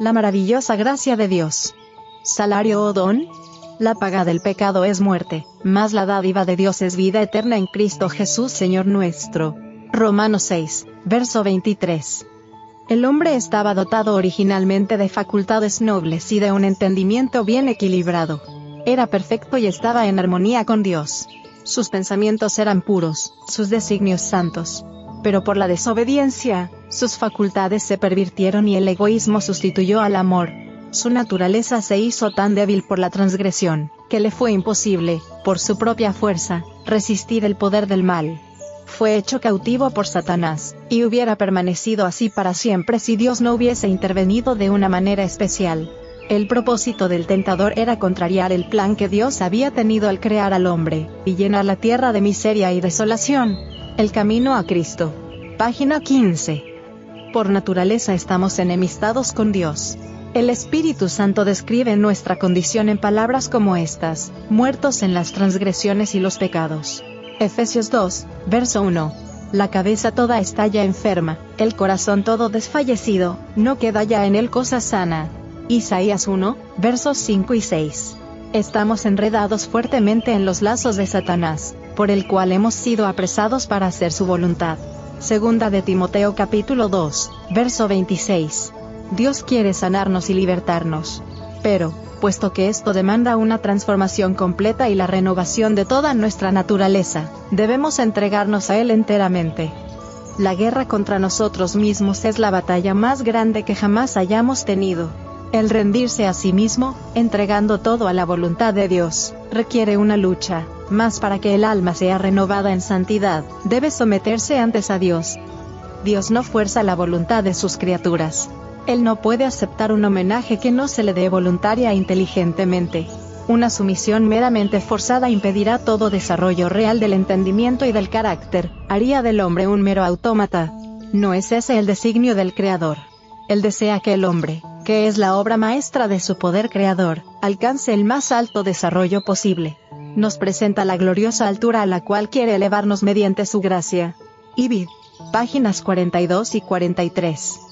La maravillosa gracia de Dios. Salario o don. La paga del pecado es muerte, mas la dádiva de Dios es vida eterna en Cristo Jesús Señor nuestro. Romanos 6, verso 23. El hombre estaba dotado originalmente de facultades nobles y de un entendimiento bien equilibrado. Era perfecto y estaba en armonía con Dios. Sus pensamientos eran puros, sus designios santos. Pero por la desobediencia, sus facultades se pervirtieron y el egoísmo sustituyó al amor. Su naturaleza se hizo tan débil por la transgresión, que le fue imposible, por su propia fuerza, resistir el poder del mal fue hecho cautivo por Satanás, y hubiera permanecido así para siempre si Dios no hubiese intervenido de una manera especial. El propósito del tentador era contrariar el plan que Dios había tenido al crear al hombre, y llenar la tierra de miseria y desolación. El camino a Cristo. Página 15. Por naturaleza estamos enemistados con Dios. El Espíritu Santo describe nuestra condición en palabras como estas, muertos en las transgresiones y los pecados. Efesios 2, verso 1. La cabeza toda está ya enferma, el corazón todo desfallecido, no queda ya en él cosa sana. Isaías 1, versos 5 y 6. Estamos enredados fuertemente en los lazos de Satanás, por el cual hemos sido apresados para hacer su voluntad. Segunda de Timoteo capítulo 2, verso 26. Dios quiere sanarnos y libertarnos. Pero, puesto que esto demanda una transformación completa y la renovación de toda nuestra naturaleza, debemos entregarnos a Él enteramente. La guerra contra nosotros mismos es la batalla más grande que jamás hayamos tenido. El rendirse a sí mismo, entregando todo a la voluntad de Dios, requiere una lucha, mas para que el alma sea renovada en santidad, debe someterse antes a Dios. Dios no fuerza la voluntad de sus criaturas, él no puede aceptar un homenaje que no se le dé voluntaria e inteligentemente. Una sumisión meramente forzada impedirá todo desarrollo real del entendimiento y del carácter, haría del hombre un mero autómata. No es ese el designio del Creador. Él desea que el hombre, que es la obra maestra de su poder creador, alcance el más alto desarrollo posible. Nos presenta la gloriosa altura a la cual quiere elevarnos mediante su gracia. Ibid. Páginas 42 y 43.